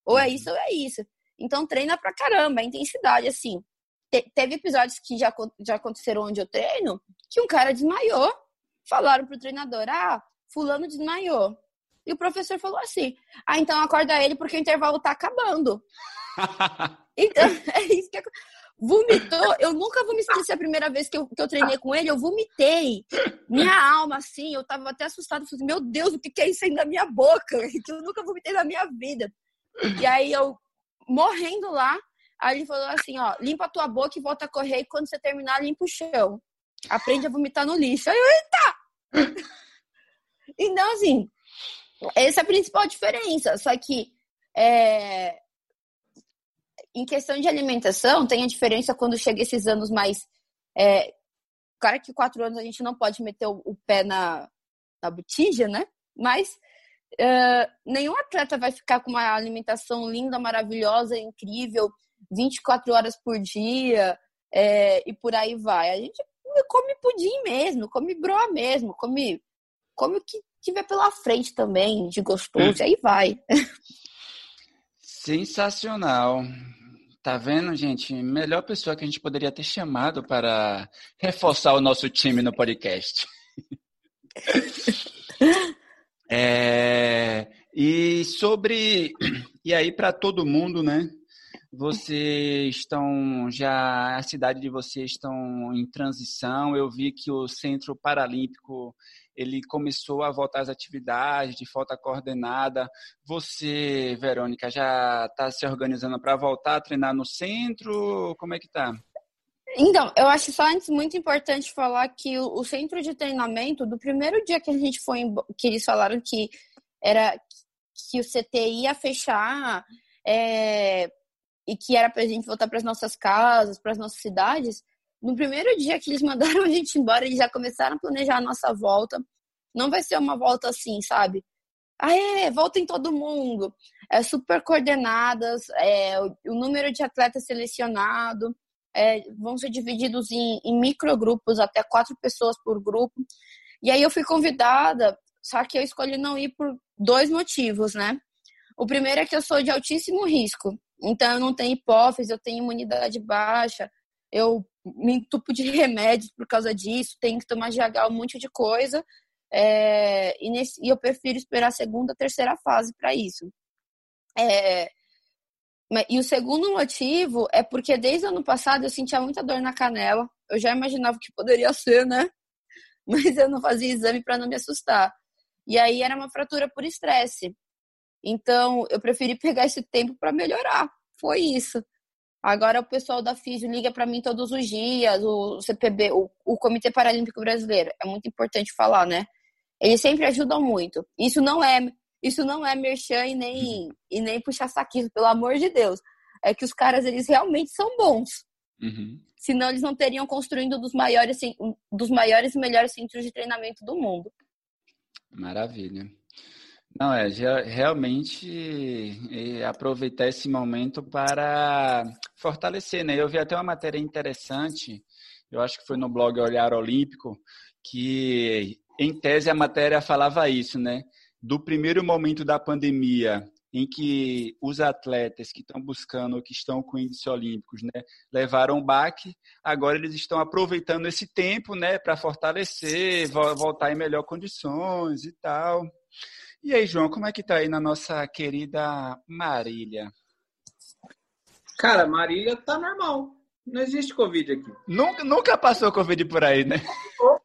Ou é uhum. isso ou é isso. Então treina pra caramba, a intensidade, assim. Te, teve episódios que já, já aconteceram onde eu treino, que um cara desmaiou, falaram pro treinador, ah, fulano desmaiou. E o professor falou assim, ah, então acorda ele porque o intervalo tá acabando. então, é isso que vomitou. Eu nunca vou me esquecer a primeira vez que eu, que eu treinei com ele, eu vomitei. Minha alma, assim, eu tava até assustada. Falei, meu Deus, o que, é isso aí na minha boca? Que eu nunca vomitei na minha vida. E aí eu, morrendo lá, aí ele falou assim, ó, limpa a tua boca e volta a correr. E quando você terminar, limpa o chão. Aprende a vomitar no lixo. Aí eu, eita! Então, assim, essa é a principal diferença. Só que é, em questão de alimentação, tem a diferença quando chega esses anos mais. É, claro que quatro anos a gente não pode meter o, o pé na, na botija, né? Mas uh, nenhum atleta vai ficar com uma alimentação linda, maravilhosa, incrível, 24 horas por dia é, e por aí vai. A gente come pudim mesmo, come broa mesmo, come, come o que tiver pela frente também, de gostoso, e aí vai. Sensacional. Tá vendo, gente? Melhor pessoa que a gente poderia ter chamado para reforçar o nosso time no podcast. é, e sobre. E aí, para todo mundo, né? Vocês estão já. A cidade de vocês estão em transição. Eu vi que o Centro Paralímpico ele começou a voltar às atividades de falta coordenada. Você, Verônica, já está se organizando para voltar a treinar no centro? Como é que está? Então, eu acho só antes muito importante falar que o, o, centro de treinamento, do primeiro dia que a gente foi, que eles falaram que era que o CT ia fechar é, e que era para a gente voltar para as nossas casas, para as nossas cidades, no primeiro dia que eles mandaram a gente embora, eles já começaram a planejar a nossa volta. Não vai ser uma volta assim, sabe? Aê, voltem todo mundo. É super coordenadas, é, o, o número de atletas selecionado. é, vão ser divididos em, em microgrupos, até quatro pessoas por grupo. E aí eu fui convidada, só que eu escolhi não ir por dois motivos, né? O primeiro é que eu sou de altíssimo risco, então eu não tenho hipófise, eu tenho imunidade baixa, eu me entupo de remédios por causa disso, tenho que tomar GH, um monte de coisa. É, e, nesse, e, eu prefiro esperar a segunda, terceira fase para isso. É, e o segundo motivo é porque desde o ano passado eu sentia muita dor na canela. Eu já imaginava que poderia ser, né? Mas eu não fazia exame para não me assustar. E aí era uma fratura por estresse. Então eu preferi pegar esse tempo para melhorar. Foi isso. Agora o pessoal da Físio liga para mim todos os dias, o CPB, o, o Comitê Paralímpico Brasileiro. É muito importante falar, né? Eles sempre ajudam muito. Isso não é isso não é merchan e nem, e nem puxar saquismo, pelo amor de Deus. É que os caras, eles realmente são bons. Uhum. Senão eles não teriam construindo dos maiores, dos maiores e melhores centros de treinamento do mundo. Maravilha. Não, é realmente é, aproveitar esse momento para fortalecer, né? Eu vi até uma matéria interessante, eu acho que foi no blog Olhar Olímpico, que em tese a matéria falava isso, né? Do primeiro momento da pandemia, em que os atletas que estão buscando, que estão com índices olímpicos, né, levaram um baque, agora eles estão aproveitando esse tempo, né, para fortalecer, voltar em melhor condições e tal. E aí, João, como é que tá aí na nossa querida Marília? Cara, Marília tá normal. Não existe Covid aqui. Nunca, nunca passou Covid por aí, né?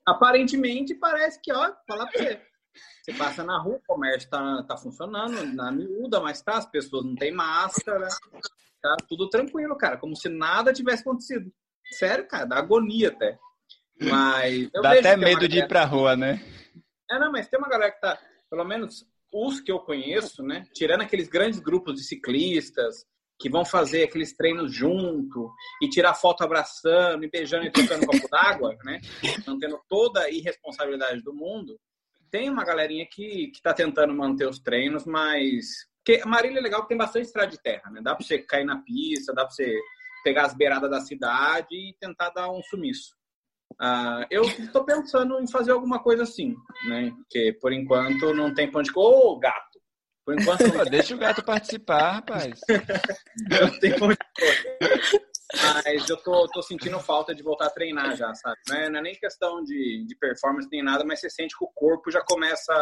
Aparentemente parece que, ó, falar pra você. Você passa na rua, o comércio tá, tá funcionando, na miúda, mas tá, as pessoas não têm máscara, tá tudo tranquilo, cara, como se nada tivesse acontecido. Sério, cara, dá agonia até. Mas. Dá até medo de ir pra rua, né? É, não, mas tem uma galera que tá, pelo menos os que eu conheço, né? Tirando aqueles grandes grupos de ciclistas, que vão fazer aqueles treinos junto e tirar foto abraçando e beijando e tocando copo d'água, né? Não tendo toda a irresponsabilidade do mundo. Tem uma galerinha que, que tá tentando manter os treinos, mas... Porque a Marília é legal que tem bastante estrada de terra, né? Dá para você cair na pista, dá para você pegar as beiradas da cidade e tentar dar um sumiço. Uh, eu estou pensando em fazer alguma coisa assim, né? Porque por enquanto não tem pão de... Ô, oh, gato! Por enquanto. Pô, deixa o gato participar, rapaz. eu tenho Mas eu tô, tô sentindo falta de voltar a treinar já, sabe? Não é, não é nem questão de, de performance nem nada, mas você sente que o corpo já começa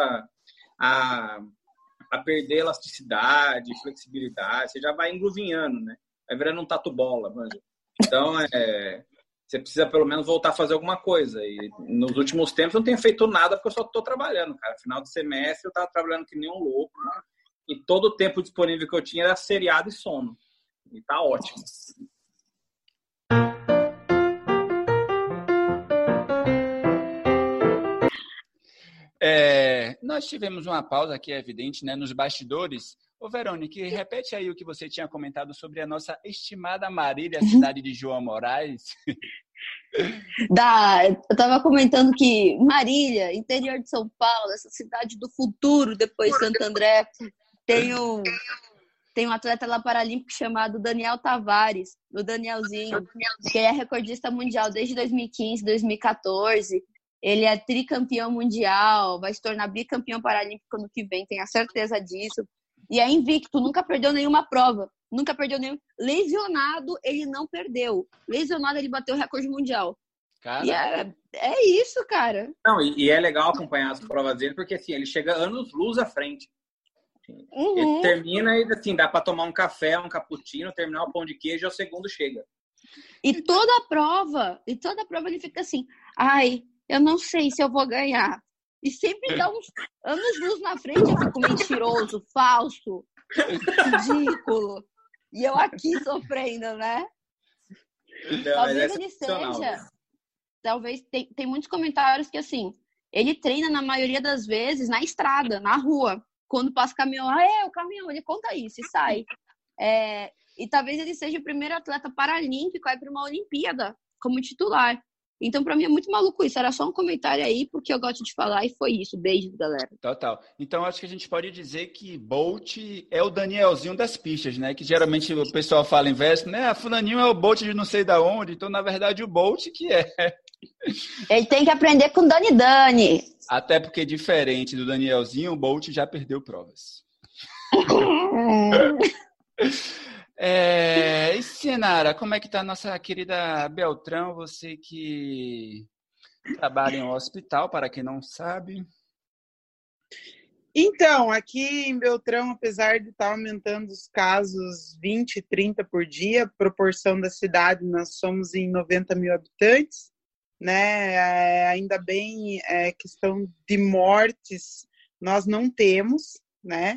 a, a perder elasticidade, flexibilidade, você já vai engruvinhando, né? Vai virando um tatu-bola, manja. Então, é, você precisa pelo menos voltar a fazer alguma coisa. E nos últimos tempos eu não tenho feito nada porque eu só estou trabalhando, cara. Final de semestre eu estava trabalhando que nem um louco. Né? E todo o tempo disponível que eu tinha era seriado e sono. E tá ótimo. É, nós tivemos uma pausa aqui, é evidente, né, nos bastidores. Ô, Verônica, repete aí o que você tinha comentado sobre a nossa estimada Marília, cidade de João Moraes. Da, eu estava comentando que Marília, interior de São Paulo, essa cidade do futuro, depois Santo André, tem um, tem um atleta lá paralímpico chamado Daniel Tavares, o Danielzinho, que é recordista mundial desde 2015, 2014. Ele é tricampeão mundial, vai se tornar bicampeão paralímpico no que vem, tenho a certeza disso. E é invicto, nunca perdeu nenhuma prova. Nunca perdeu nenhum. Lesionado, ele não perdeu. Lesionado, ele bateu o recorde mundial. Cara. E é, é isso, cara. Não, e, e, é legal acompanhar as provas dele, porque assim, ele chega anos luz à frente. Uhum. Ele termina e assim, dá para tomar um café, um cappuccino, terminar o pão de queijo, e o segundo chega. E toda a prova, e toda a prova ele fica assim, ai, eu não sei se eu vou ganhar. E sempre dá uns anos luz na frente, eu fico mentiroso, falso, ridículo. E eu aqui sofrendo, né? Não, talvez é ele seja. Talvez tem, tem muitos comentários que assim, ele treina na maioria das vezes na estrada, na rua. Quando passa o caminhão, ah, é, o caminhão, ele conta isso e sai. É, e talvez ele seja o primeiro atleta paralímpico a ir para uma Olimpíada como titular. Então, para mim é muito maluco isso. Era só um comentário aí, porque eu gosto de falar e foi isso. Beijo, galera. Total. Então, acho que a gente pode dizer que Bolt é o Danielzinho das pistas, né? Que geralmente o pessoal fala em verso, né? A ah, fulaninho é o Bolt de não sei da onde. Então, na verdade, o Bolt que é. Ele tem que aprender com Dani Dani. Até porque, diferente do Danielzinho, o Bolt já perdeu provas. É, e Sinara, como é que está a nossa querida Beltrão? Você que trabalha em um hospital, para quem não sabe. Então, aqui em Beltrão, apesar de estar tá aumentando os casos 20, 30 por dia, proporção da cidade, nós somos em 90 mil habitantes, né? É, ainda bem, é, questão de mortes, nós não temos, né?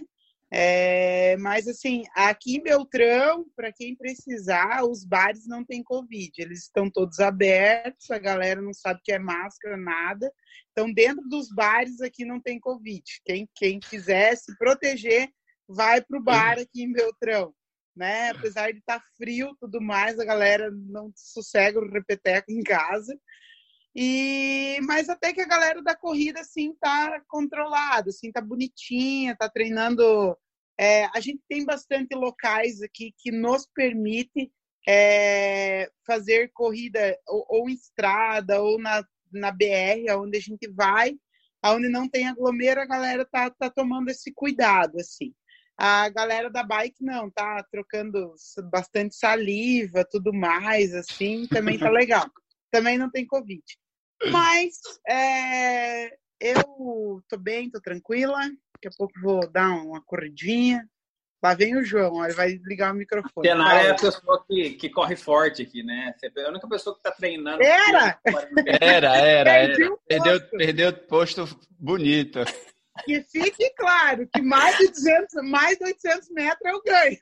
É, mas assim, aqui em Beltrão, para quem precisar, os bares não têm Covid, eles estão todos abertos, a galera não sabe que é máscara, nada. Então, dentro dos bares aqui não tem Covid. Quem, quem quiser se proteger, vai para o bar aqui em Beltrão. Né? Apesar de estar tá frio tudo mais, a galera não sossega o repeteco em casa. E mas até que a galera da corrida assim tá controlada, assim tá bonitinha, tá treinando. É, a gente tem bastante locais aqui que nos permite é, fazer corrida ou, ou, em estrada ou na, na BR, aonde a gente vai, aonde não tem aglomero, a galera tá, tá tomando esse cuidado assim. A galera da bike não, tá trocando bastante saliva, tudo mais, assim, também tá legal. também não tem Covid. Mas é, eu tô bem, tô tranquila. Daqui a pouco vou dar uma corridinha. Lá vem o João, ele vai ligar o microfone. Cenário é a pessoa que, que corre forte aqui, né? Você é a única pessoa que está treinando. Era! Era, era, era. Perdeu, perdeu o posto bonito. Que fique claro que mais de 200, mais de 800 metros eu ganho.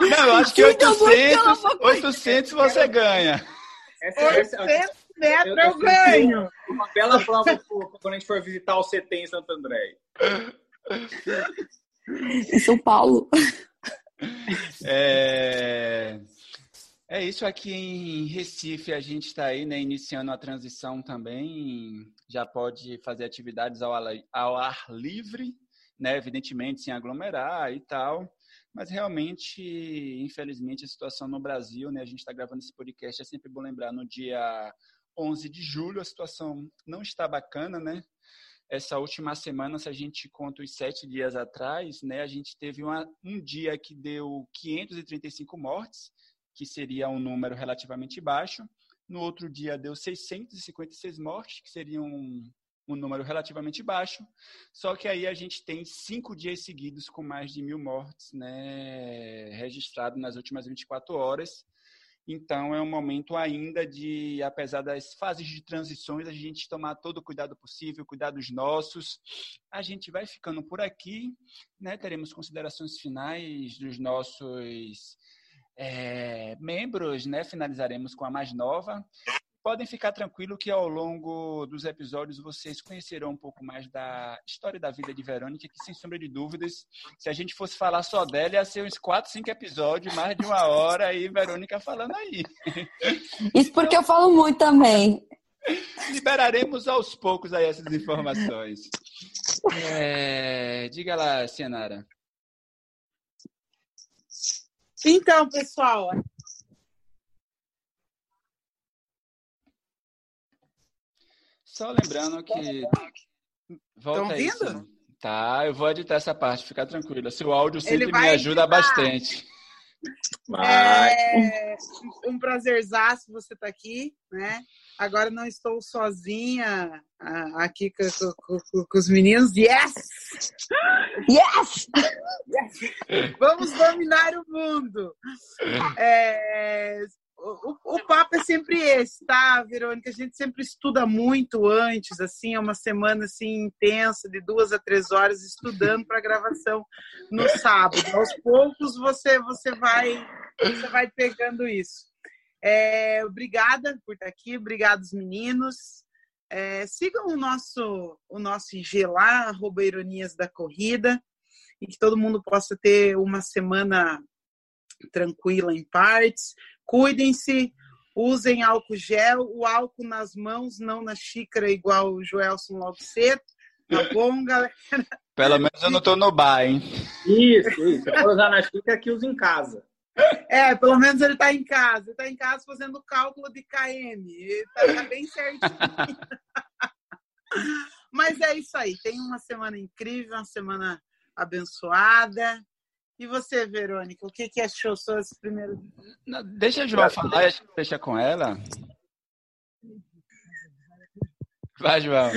Não, eu acho que 800, 800 você ganha. Essa, 800 metros eu, eu ganho. Uma bela prova quando a gente for visitar o CT em Santo André. Em São Paulo. É... é isso aqui em Recife, a gente está aí, né, iniciando a transição também, já pode fazer atividades ao, ao ar livre, né, evidentemente sem aglomerar e tal. Mas realmente, infelizmente, a situação no Brasil, né, a gente está gravando esse podcast, é sempre bom lembrar, no dia 11 de julho, a situação não está bacana, né? Essa última semana, se a gente conta os sete dias atrás, né, a gente teve uma, um dia que deu 535 mortes, que seria um número relativamente baixo. No outro dia deu 656 mortes, que seria um, um número relativamente baixo. Só que aí a gente tem cinco dias seguidos com mais de mil mortes né, registrado nas últimas 24 horas. Então, é um momento ainda de, apesar das fases de transições, a gente tomar todo o cuidado possível, cuidados nossos. A gente vai ficando por aqui, né? Teremos considerações finais dos nossos é, membros, né? Finalizaremos com a mais nova podem ficar tranquilo que ao longo dos episódios vocês conhecerão um pouco mais da história da vida de Verônica, que sem sombra de dúvidas, se a gente fosse falar só dela, ia ser uns 4, 5 episódios, mais de uma hora aí, Verônica falando aí. Isso porque eu falo muito também. Liberaremos aos poucos aí essas informações. É... Diga lá, Cianara. Então, pessoal, Só lembrando que. Volta aí. Tá, eu vou editar essa parte, fica tranquila. Seu áudio sempre me ajuda editar. bastante. É um prazerzaço você estar tá aqui, né? Agora não estou sozinha aqui com, com, com, com os meninos. Yes! Yes! yes! Vamos dominar o mundo. É, o, o, papo é sempre esse, tá, Verônica? A gente sempre estuda muito antes, assim, é uma semana assim intensa, de duas a três horas, estudando para gravação no sábado. Aos poucos você você vai você vai pegando isso. É, obrigada por estar aqui, obrigado os meninos. É, sigam o nosso o nosso IG lá, arroba Ironias da Corrida, e que todo mundo possa ter uma semana tranquila em partes. Cuidem-se. Usem álcool gel, o álcool nas mãos, não na xícara, igual o Joelson logo cedo. Tá bom, galera? Pelo menos eu não tô no bar, hein? Isso, isso. Se for usar na xícara, que usa em casa. É, pelo menos ele tá em casa. Ele tá em casa fazendo cálculo de KM. Ele tá, tá bem certinho. Mas é isso aí. Tem uma semana incrível, uma semana abençoada. E você, Verônica, o que, que achou suas primeiras. Não, deixa a João falar, deixa com ela. Vai, João.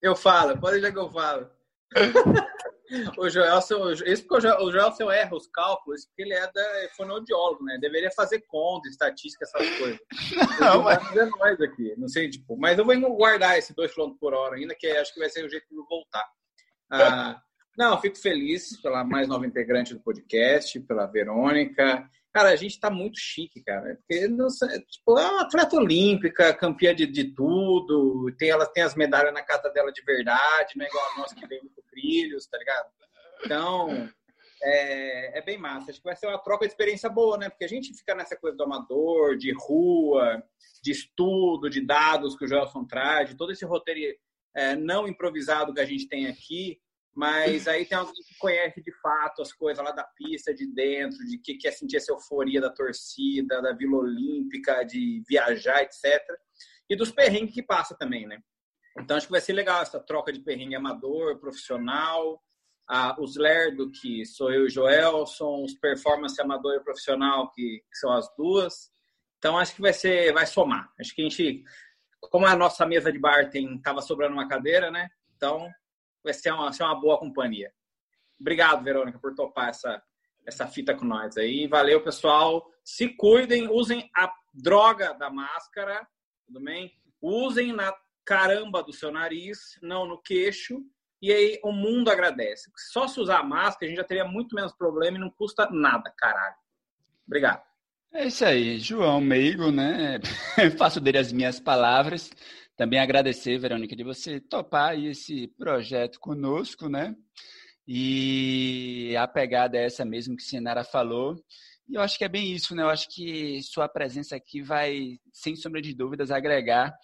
Eu falo, pode deixar que eu falo. o Joelson, isso porque o Joelson erra os cálculos, porque ele é da fonoaudiólogo, né? Deveria fazer conta, estatística, essas coisas. Não, mas... fazer nós aqui, não sei, tipo, mas eu vou guardar esse 2 km por hora ainda, que acho que vai ser o jeito de eu voltar. Ah, não, fico feliz pela mais nova integrante do podcast, pela Verônica. Cara, a gente tá muito chique, cara. Porque não, tipo, é uma atleta olímpica, campeã de, de tudo. Tem, ela tem as medalhas na casa dela de verdade, não é igual a nossa que vem muito brilhos, tá ligado? Então, é, é, bem massa. Acho que vai ser uma troca de experiência boa, né? Porque a gente fica nessa coisa do amador, de rua, de estudo, de dados que o Gelson traz, de todo esse roteiro é, não improvisado que a gente tem aqui. Mas aí tem alguém que conhece de fato as coisas lá da pista, de dentro, de que quer sentir essa euforia da torcida, da Vila Olímpica, de viajar, etc. E dos perrengues que passa também, né? Então acho que vai ser legal essa troca de perrengue amador, profissional, ah, os Lerdo, que sou eu e Joelson, os performance amador e profissional, que, que são as duas. Então acho que vai ser, vai somar. Acho que a gente, como a nossa mesa de bar tem, tava sobrando uma cadeira, né? Então vai ser uma, ser uma boa companhia. Obrigado, Verônica, por topar essa, essa fita com nós aí. Valeu, pessoal. Se cuidem, usem a droga da máscara, tudo bem? Usem na caramba do seu nariz, não no queixo. E aí o mundo agradece. Só se usar máscara, a gente já teria muito menos problema e não custa nada, caralho. Obrigado. É isso aí, João Meigo, né? Faço dele as minhas palavras. Também agradecer, Verônica, de você topar esse projeto conosco, né? E a pegada é essa mesmo que a Sinara falou. E eu acho que é bem isso, né? Eu acho que sua presença aqui vai, sem sombra de dúvidas, agregar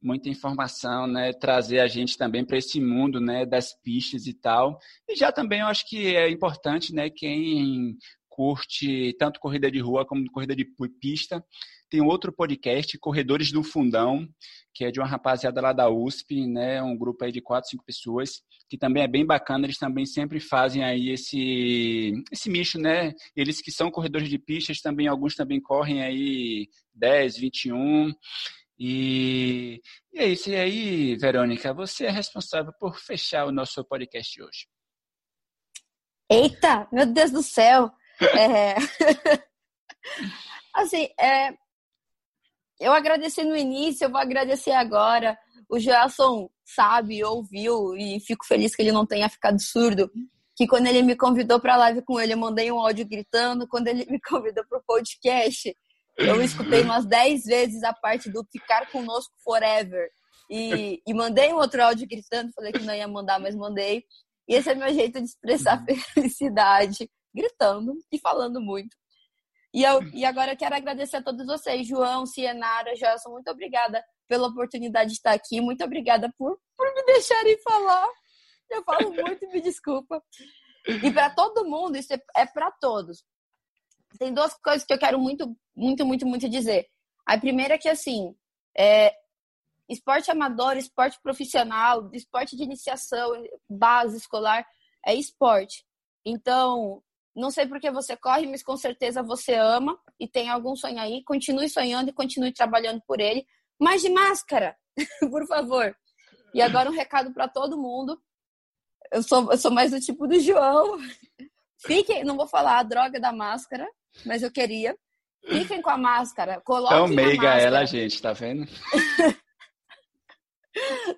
muita informação, né? Trazer a gente também para esse mundo, né? Das pistas e tal. E já também eu acho que é importante, né? Quem curte tanto corrida de rua como corrida de pista, tem outro podcast, Corredores do Fundão, que é de uma rapaziada lá da USP, né? Um grupo aí de quatro, cinco pessoas, que também é bem bacana. Eles também sempre fazem aí esse, esse misto, né? Eles que são corredores de pistas, também alguns também correm aí 10, 21. E, e é isso. E aí, Verônica, você é responsável por fechar o nosso podcast hoje. Eita, meu Deus do céu! É... assim, é, eu agradeci no início, eu vou agradecer agora. O Joelson sabe, ouviu e fico feliz que ele não tenha ficado surdo. Que quando ele me convidou para a live com ele, eu mandei um áudio gritando. Quando ele me convidou para o podcast, eu escutei umas 10 vezes a parte do ficar conosco forever. E, e mandei um outro áudio gritando. Falei que não ia mandar, mas mandei. E esse é meu jeito de expressar felicidade, gritando e falando muito. E, eu, e agora eu quero agradecer a todos vocês, João, Cienara, Gelson, muito obrigada pela oportunidade de estar aqui, muito obrigada por, por me deixarem falar. Eu falo muito, me desculpa. E para todo mundo, isso é, é para todos. Tem duas coisas que eu quero muito, muito, muito, muito dizer. A primeira é que, assim, é, esporte amador, esporte profissional, esporte de iniciação, base escolar, é esporte. Então, não sei porque você corre, mas com certeza você ama e tem algum sonho aí. Continue sonhando e continue trabalhando por ele. Mas de máscara, por favor. E agora um recado para todo mundo. Eu sou, eu sou mais do tipo do João. Fiquem, não vou falar a droga da máscara, mas eu queria. Fiquem com a máscara. Coloquem é o meiga ela, gente, tá vendo?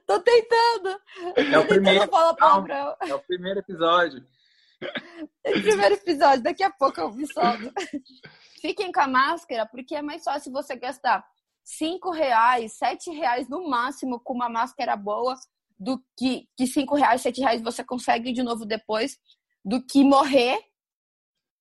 Tô tentando. É o primeiro, falar é o primeiro episódio. Primeiro episódio, daqui a pouco eu me solto. Fiquem com a máscara, porque é mais fácil você gastar cinco reais, sete reais no máximo com uma máscara boa, do que, que reais, sete reais você consegue de novo depois, do que morrer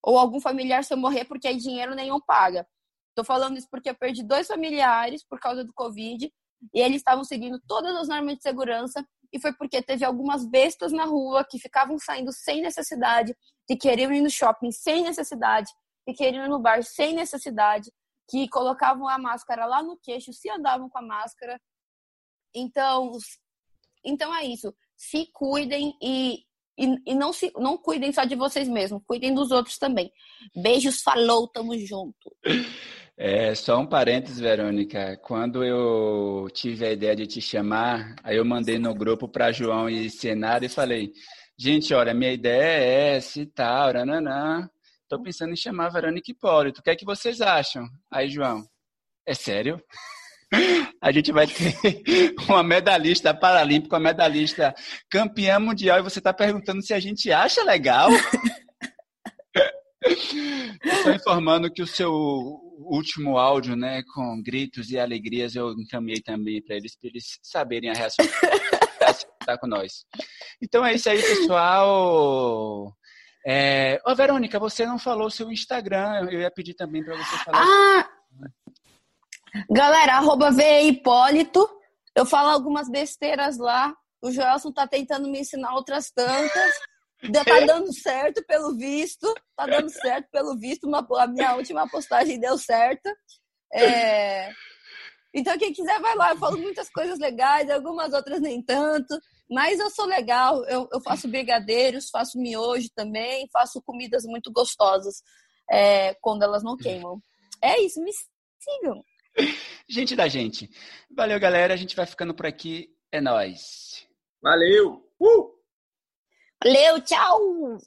ou algum familiar seu morrer, porque aí dinheiro nenhum paga. Tô falando isso porque eu perdi dois familiares por causa do Covid e eles estavam seguindo todas as normas de segurança e foi porque teve algumas bestas na rua que ficavam saindo sem necessidade, que queriam ir no shopping sem necessidade, que queriam ir no bar sem necessidade, que colocavam a máscara lá no queixo, se andavam com a máscara. Então, então é isso. Se cuidem e, e, e, não, se, não cuidem só de vocês mesmos, cuidem dos outros também. Beijos, falou, tamo junto. É, só um parênteses, Verônica. Quando eu tive a ideia de te chamar, aí eu mandei no grupo para João e Senado e falei: gente, olha, minha ideia é essa e tal, nananã. Tô pensando em chamar a Verônica Hipólito. O que é que vocês acham? Aí, João, é sério? A gente vai ter uma medalhista paralímpica, uma medalhista campeã mundial, e você está perguntando se a gente acha legal? Estou informando que o seu último áudio, né, com gritos e alegrias, eu encaminhei também para eles, para eles saberem a reação está com nós. Então é isso aí, pessoal. É... Ô, Verônica, você não falou seu Instagram, eu ia pedir também para você falar. Ah! Galera, arroba Hipólito. Eu falo algumas besteiras lá. O Joelson tá tentando me ensinar outras tantas. Tá dando certo pelo visto. Tá dando certo pelo visto. Uma, a minha última postagem deu certo. É... Então, quem quiser, vai lá. Eu falo muitas coisas legais, algumas outras nem tanto. Mas eu sou legal. Eu, eu faço brigadeiros, faço miojo também, faço comidas muito gostosas é, quando elas não queimam. É isso, me sigam. Gente da gente. Valeu, galera. A gente vai ficando por aqui. É nóis. Valeu. Uh! Valeu, tchau!